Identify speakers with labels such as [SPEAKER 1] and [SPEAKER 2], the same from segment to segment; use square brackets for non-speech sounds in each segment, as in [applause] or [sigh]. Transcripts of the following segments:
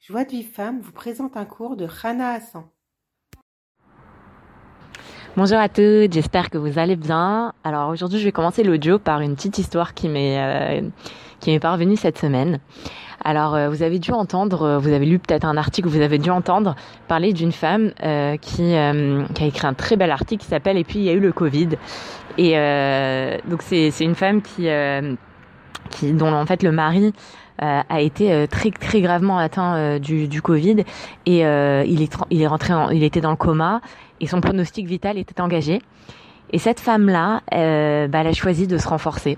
[SPEAKER 1] Joie de Vive Femme vous présente un cours de Rana Hassan.
[SPEAKER 2] Bonjour à toutes, j'espère que vous allez bien. Alors aujourd'hui, je vais commencer l'audio par une petite histoire qui m'est euh, qui m'est parvenue cette semaine. Alors euh, vous avez dû entendre, euh, vous avez lu peut-être un article, vous avez dû entendre parler d'une femme qui, qui a écrit un très bel article qui s'appelle Et puis il y a eu le Covid. Et donc c'est une femme qui qui dont en fait le mari a été euh, très très gravement atteint euh, du, du Covid et il est il est rentré en, il était dans le coma et son pronostic vital était engagé. Et cette femme-là, bah, elle a choisi de se renforcer.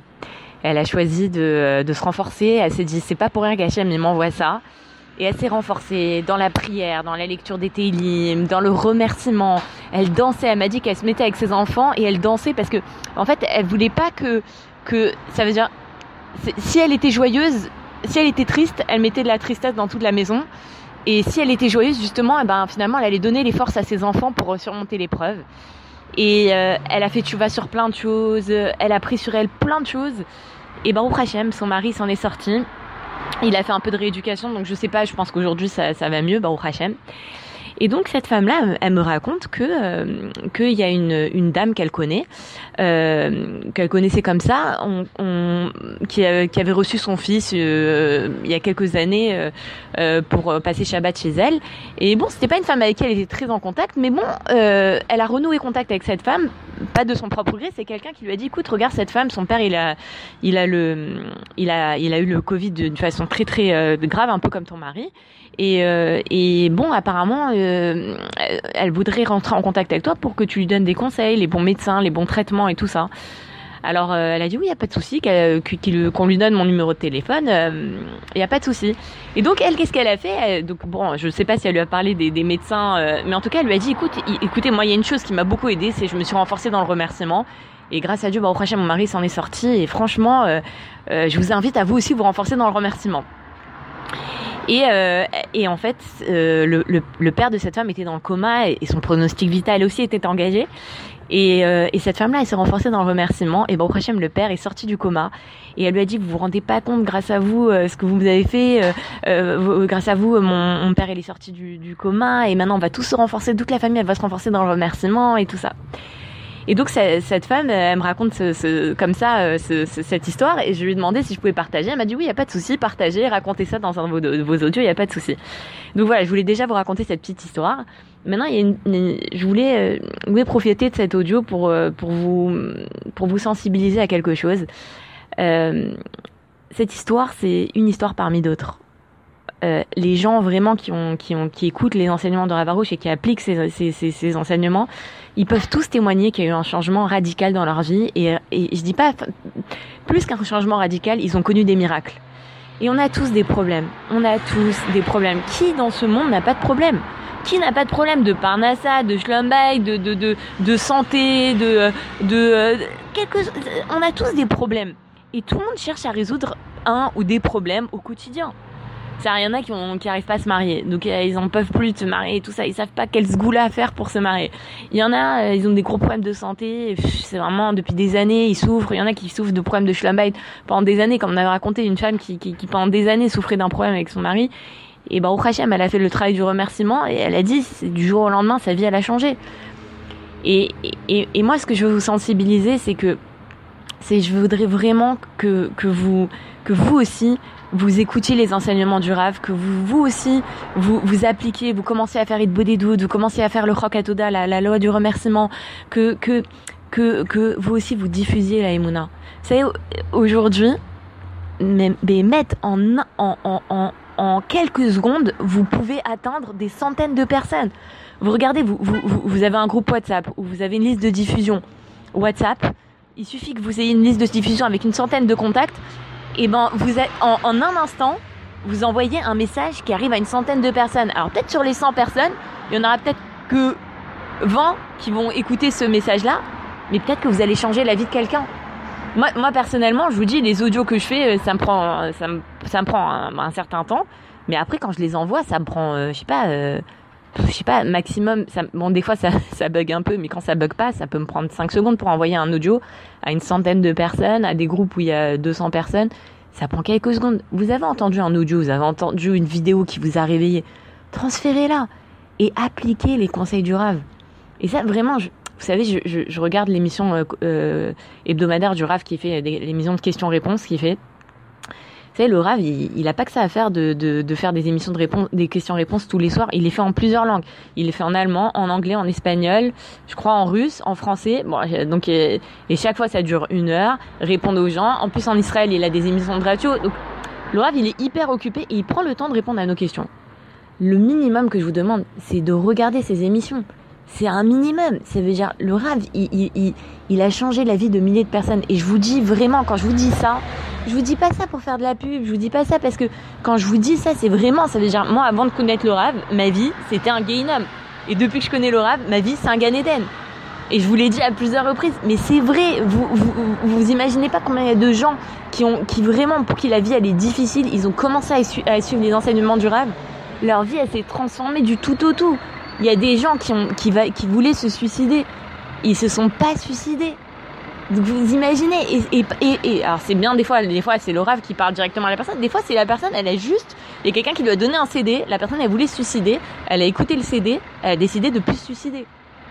[SPEAKER 2] Elle a choisi de, de se renforcer. Elle s'est dit, c'est pas pour rien qu'Hachem il m'envoie ça. Et elle s'est renforcée dans la prière, dans la lecture des Télim, dans le remerciement. Elle dansait. Elle m'a dit qu'elle se mettait avec ses enfants et elle dansait parce que, en fait, elle voulait pas que que ça veut dire si elle était joyeuse, si elle était triste, elle mettait de la tristesse dans toute la maison. Et si elle était joyeuse, justement, eh ben, finalement, elle allait donner les forces à ses enfants pour surmonter l'épreuve. Et euh, elle a fait tu vas sur plein de choses, elle a pris sur elle plein de choses. Et ben, au Hachem, son mari s'en est sorti. Il a fait un peu de rééducation, donc je sais pas, je pense qu'aujourd'hui ça, ça va mieux, bah, au Hachem. Et donc cette femme-là, elle me raconte que euh, qu'il y a une, dame qu'elle connaît, euh, qu'elle connaissait comme ça, qui, avait reçu son fils euh, il y a quelques années euh, euh, pour passer Shabbat chez elle. Et bon, c'était pas une femme avec qui elle était très en contact, mais bon, elle a renoué contact avec cette femme, pas de son propre gré, c'est quelqu'un qui lui a dit, écoute, regarde cette femme, son père, il a, il a le, il a, il a eu le Covid d'une façon très très grave, un peu comme ton mari. Et bon, apparemment euh, elle voudrait rentrer en contact avec toi pour que tu lui donnes des conseils, les bons médecins, les bons traitements et tout ça. Alors euh, elle a dit oui, il y a pas de souci, qu'on lui donne mon numéro de téléphone, il euh, y a pas de souci. Et donc elle, qu'est-ce qu'elle a fait? Donc bon, je sais pas si elle lui a parlé des, médecins, mais en tout cas elle lui a dit écoute, écoutez, moi il y a une chose qui m'a beaucoup aidé, c'est je me suis renforcée dans le remerciement. Et grâce à Dieu, bah, au prochain, mon mari s'en est sorti. Et franchement, je vous invite à vous aussi vous renforcer dans le remerciement. Et, euh, et en fait, euh, le, le, le, père de cette femme était dans le coma et, son pronostic vital aussi était engagé. Et, euh, et cette femme-là, elle s'est renforcée dans le remerciement. Et bon, au le père est sorti du coma. Et elle lui a dit, vous vous rendez pas compte, grâce à vous, euh, ce que vous avez fait, euh, euh, grâce à vous, mon, mon, père, il est sorti du, du coma. Et maintenant, on va tous se renforcer, toute la famille, elle va se renforcer dans le remerciement et tout ça. Et donc cette femme, elle me raconte ce, comme ça euh, ce, cette histoire et je lui ai demandé si je pouvais partager. Elle m'a dit oui, il y a pas de souci, partagez, racontez ça dans un de vos, vos audios, il y a pas de souci. Donc voilà, je voulais déjà vous raconter cette petite histoire. Maintenant, il y a une, je voulais, euh, voulais profiter de cet audio pour euh, pour vous pour vous sensibiliser à quelque chose. Euh, cette histoire, c'est une histoire parmi d'autres. Euh, les gens vraiment qui écoutent les enseignements de Ravarouche et qui appliquent ces, enseignements, ils peuvent tous témoigner qu'il y a eu un changement radical dans leur vie et, et je dis pas plus qu'un changement radical, ils ont connu des miracles. Et on a tous des problèmes. On a tous des problèmes. Qui dans ce monde n'a pas de problème? Qui n'a pas de problème de parnassa, de schlumbay, de, de, de, de santé, de, euh. On a tous des problèmes. Et tout le monde cherche à résoudre un ou des problèmes au quotidien. Ça, il y en a qui, ont, qui arrivent pas à se marier. Donc, euh, ils en peuvent plus de se marier et tout ça. Ils savent pas quel à faire pour se marier. Il y en a, euh, ils ont des gros problèmes de santé. C'est vraiment, depuis des années, ils souffrent. Il y en a qui souffrent de problèmes de schlambait pendant des années. Comme on avait raconté, une femme qui, pendant des années souffrait d'un problème avec son mari. Et ben, au Hachem, elle a fait le travail du remerciement et elle a dit, du jour au lendemain, sa vie, elle a changé. Et, et moi, ce que je veux vous sensibiliser, c'est que c'est je voudrais vraiment que, que vous que vous aussi vous écoutiez les enseignements du Rav, que vous, vous aussi, vous, vous appliquez, vous commencez à faire Idbo des doutes, vous commencez à faire le Chok Atoda, la, la loi du remerciement, que, que, que, que vous aussi vous diffusiez la Emouna. Vous savez, aujourd'hui, mais, mais mettre en, en, en, en, quelques secondes, vous pouvez atteindre des centaines de personnes. Vous regardez, vous, vous, vous avez un groupe WhatsApp ou vous avez une liste de diffusion WhatsApp. Il suffit que vous ayez une liste de diffusion avec une centaine de contacts et ben vous êtes, en, un instant, vous envoyez un message qui arrive à une centaine de personnes. Alors peut-être sur les 100 personnes, il y en aura peut-être que 20 qui vont écouter ce message-là, mais peut-être que vous allez changer la vie de quelqu'un. Moi, moi personnellement, je vous dis, les audios que je fais, euh, ça me prend, ça me, ça me prend un, certain temps, mais après quand je les envoie, ça me prend, euh, je sais pas. Euh, je sais pas, maximum, ça, bon, des fois ça, [laughs] ça bug un peu, mais quand ça bug pas, ça peut me prendre 5 secondes pour envoyer un audio à une centaine de personnes, à des groupes où il y a 200 personnes. Ça prend quelques secondes. Vous avez entendu un audio, vous avez entendu une vidéo qui vous a réveillé. Transférez-la et appliquez les conseils du Rav. Et ça, vraiment, vous savez, je, regarde l'émission euh, euh, hebdomadaire du Rav qui fait l'émission de questions-réponses qui fait le Rav, il n'a pas que ça à faire de, de, faire des émissions de réponse, des questions-réponses tous les soirs. Il les fait en plusieurs langues. Il les fait en allemand, en anglais, en espagnol, je crois en russe, en français. Bon, donc et, chaque fois ça dure une heure. Répondre aux gens. En plus en Israël, il a des émissions de radio. Donc le Rav, il est hyper occupé et il prend le temps de répondre à nos questions. Le minimum que je vous demande, c'est de regarder ces émissions. C'est un minimum. Ça veut dire, le Rav, il, il, il, a changé la vie de milliers de personnes. Et je vous dis vraiment, quand je vous dis ça, je vous dis pas ça pour faire de la pub, je vous dis pas ça parce que quand je vous dis ça, c'est vraiment, ça veut dire, moi, avant de connaître le rave, ma vie, c'était un homme. Et depuis que je connais le rave, ma vie, c'est un Gan Et je vous l'ai dit à plusieurs reprises, mais c'est vrai, vous, vous, vous, imaginez pas combien il y a de gens qui ont, qui vraiment, pour qui la vie, elle est difficile, ils ont commencé à, suivre les enseignements du rave, leur vie, elle s'est transformée du tout au tout. Il y a des gens qui ont, qui va, qui voulaient se suicider. Ils se sont pas suicidés. Vous imaginez et, et, et, alors c'est bien des fois, des fois c'est le rave qui parle directement à la personne. Des fois c'est la personne, elle a juste, il y a quelqu'un qui lui a donné un CD. La personne elle voulait se suicider, elle a écouté le CD, elle a décidé de plus se suicider.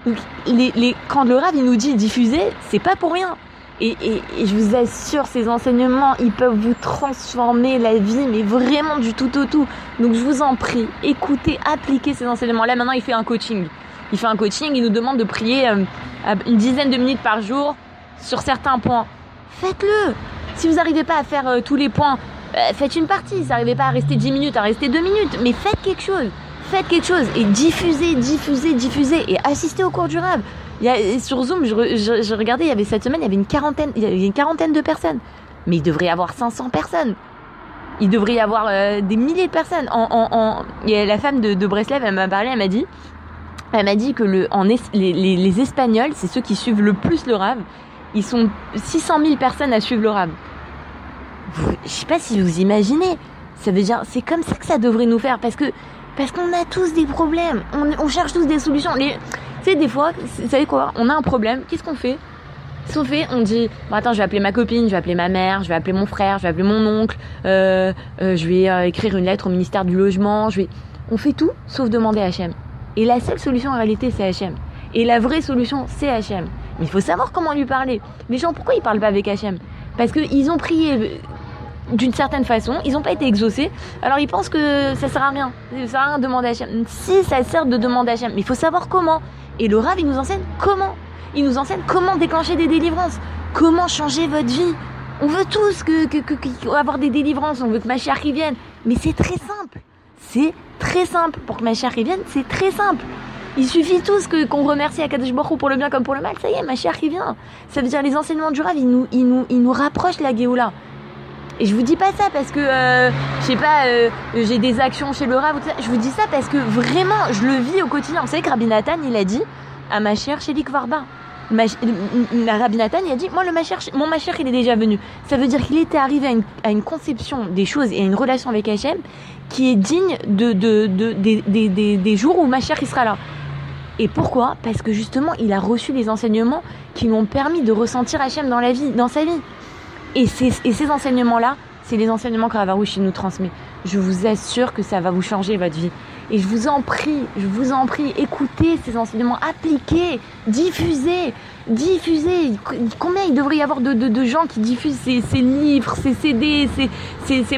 [SPEAKER 2] Donc les, les, quand le rave il nous dit diffuser, c'est pas pour rien. Et, et, et, je vous assure, ces enseignements, ils peuvent vous transformer la vie, mais vraiment du tout au tout. Donc je vous en prie, écoutez, appliquez ces enseignements. Là maintenant, il fait un coaching. Il fait un coaching, il nous demande de prier euh, une dizaine de minutes par jour sur certains points, faites-le. Si vous n'arrivez pas à faire euh, tous les points, euh, faites une partie. Si vous n'arrivez pas à rester 10 minutes, à rester 2 minutes, mais faites quelque chose. Faites quelque chose et diffusez, diffusez, diffusez et assistez au cours du rêve. Sur Zoom, je, regardais, il y avait cette semaine, il y avait une quarantaine, il y avait une quarantaine de personnes. Mais il devrait y avoir 500 personnes. Il devrait y avoir euh, des milliers de personnes. En, en, la femme de, de Breslev, elle m'a parlé, elle m'a dit, dit que le, les, Espagnols, c'est ceux qui suivent le plus le rave ils sont 600 000 personnes à suivre le rab. Je sais pas si vous imaginez. Ça veut dire, c'est comme ça que ça devrait nous faire parce que parce qu'on a tous des problèmes. On, cherche tous des solutions. Tu sais, des fois, vous savez quoi? On a un problème. Qu'est-ce qu'on fait? Qu'on fait On dit, bon, attends, je vais appeler ma copine, je vais appeler ma mère, je vais appeler mon frère, je vais appeler mon oncle, euh, euh, je vais euh, écrire une lettre au ministère du logement. Je vais, on fait tout sauf demander HM. Et la seule solution en réalité, c'est HM. Et la vraie solution, c'est HM. Il faut savoir comment lui parler. Les gens, pourquoi ils parlent pas avec Hachem Parce qu'ils ont prié euh, d'une certaine façon, ils n'ont pas été exaucés, alors ils pensent que ça sert à rien. Ça sert à rien de demander à Hachem. Si, ça sert de demander à Hachem, mais il faut savoir comment. Et le Rav, il nous enseigne comment. Il nous enseigne comment déclencher des délivrances, comment changer votre vie. On veut tous avoir des délivrances, on veut que ma chère vienne. Mais c'est très simple. C'est très simple. Pour que ma chère vienne, c'est très simple. Il suffit tous que qu'on remercie Akadosh Baruch pour le bien comme pour le mal. Ça y est, ma chère qui vient. Ça veut dire les enseignements du Rav, ils nous, ils nous, ils nous rapprochent la Géoula. Et je vous dis pas ça parce que, euh, je sais pas, euh, j'ai des actions chez le Rav ou tout ça. Je vous dis ça parce que vraiment, je le vis au quotidien. Vous savez que Rabbi Nathan, il a dit à ma chère Chélik Varba. Ma, Rabbi Nathan, il a dit, moi, le Macher, mon Macher, il est déjà venu. Ça veut dire qu'il était arrivé à une, à une, conception des choses et à une relation avec Hachem qui est digne de, de, de, des, jours où Macher, il sera là. Et pourquoi? Parce que justement, il a reçu les enseignements qui lui ont permis de ressentir Hachem dans la vie, dans sa vie. Et, et ces enseignements-là, c'est les enseignements que Ravarouche nous transmet. Je vous assure que ça va vous changer votre vie. Et je vous en prie, je vous en prie, écoutez ces enseignements, appliquez, diffusez, diffusez. Combien il devrait y avoir de, de, gens qui diffusent ces, ces, livres, ces CD, ces, ces, ces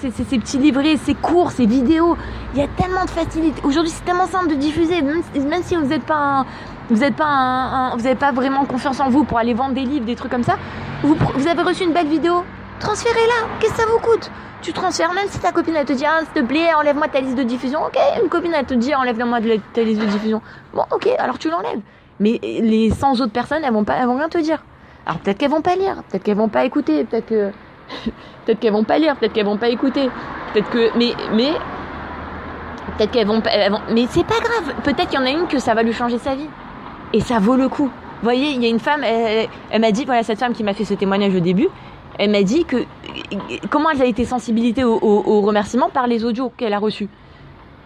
[SPEAKER 2] ces, ces, petits livrets, ces cours, ces vidéos? Il y a tellement de facilité. Aujourd'hui, c'est tellement simple de diffuser, même, même si vous n'êtes pas un, vous n'êtes pas un, vous n'avez pas vraiment confiance en vous pour aller vendre des livres, des trucs comme ça. Vous avez reçu une belle vidéo, transférez-la. Qu'est-ce que ça vous coûte? Tu transfères, même si ta copine elle te dit ah, s'il te plaît, enlève-moi ta liste de diffusion. Ok, une copine elle te dit enlève-moi ta liste de diffusion. Bon, ok, alors tu l'enlèves. Mais les 100 autres personnes, elles vont pas, elles vont rien te dire. Alors peut-être qu'elles vont pas lire, peut-être qu'elles vont pas écouter, peut-être que, [laughs] peut-être qu'elles vont pas lire, peut-être qu'elles vont pas écouter, peut-être que, mais, mais, peut-être qu'elles vont, elles mais c'est pas grave. Peut-être qu'il y en a une que ça va lui changer sa vie, et ça vaut le coup. Vous voyez, il y a une femme, elle m'a dit, voilà, cette femme qui m'a fait ce témoignage au début, elle m'a dit que comment elle a été sensibilisée au, au, remerciement par les audios qu'elle a reçus.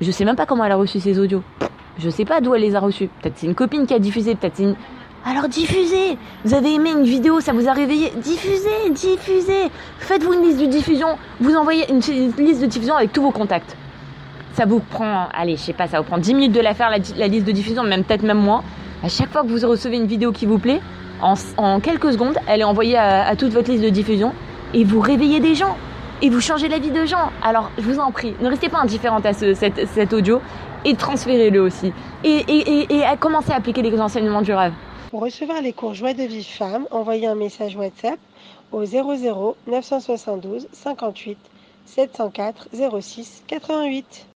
[SPEAKER 2] Je sais même pas comment elle a reçu ces audios. Je sais pas d'où elle les a reçus. Peut-être c'est une copine qui a diffusé, peut-être c'est une... Alors diffusez Vous avez aimé une vidéo, ça vous a réveillé Diffusez, diffusez Faites-vous une liste de diffusion, vous envoyez une, liste de diffusion avec tous vos contacts. Ça vous prend, allez, je sais pas, ça vous prend 10 minutes de la faire, la, liste de diffusion, même peut-être même moins. À chaque fois que vous recevez une vidéo qui vous plaît, en, quelques secondes, elle est envoyée à, toute votre liste de diffusion et vous réveillez des gens et vous changez la vie de gens. Alors, je vous en prie, ne restez pas indifférente à ce, cet, audio et transférez-le aussi. Et, et, et, à commencer à appliquer les enseignements du rêve.
[SPEAKER 1] Pour recevoir les cours Joie de vie femme, envoyez un message WhatsApp au 00 972 58 704 06 88.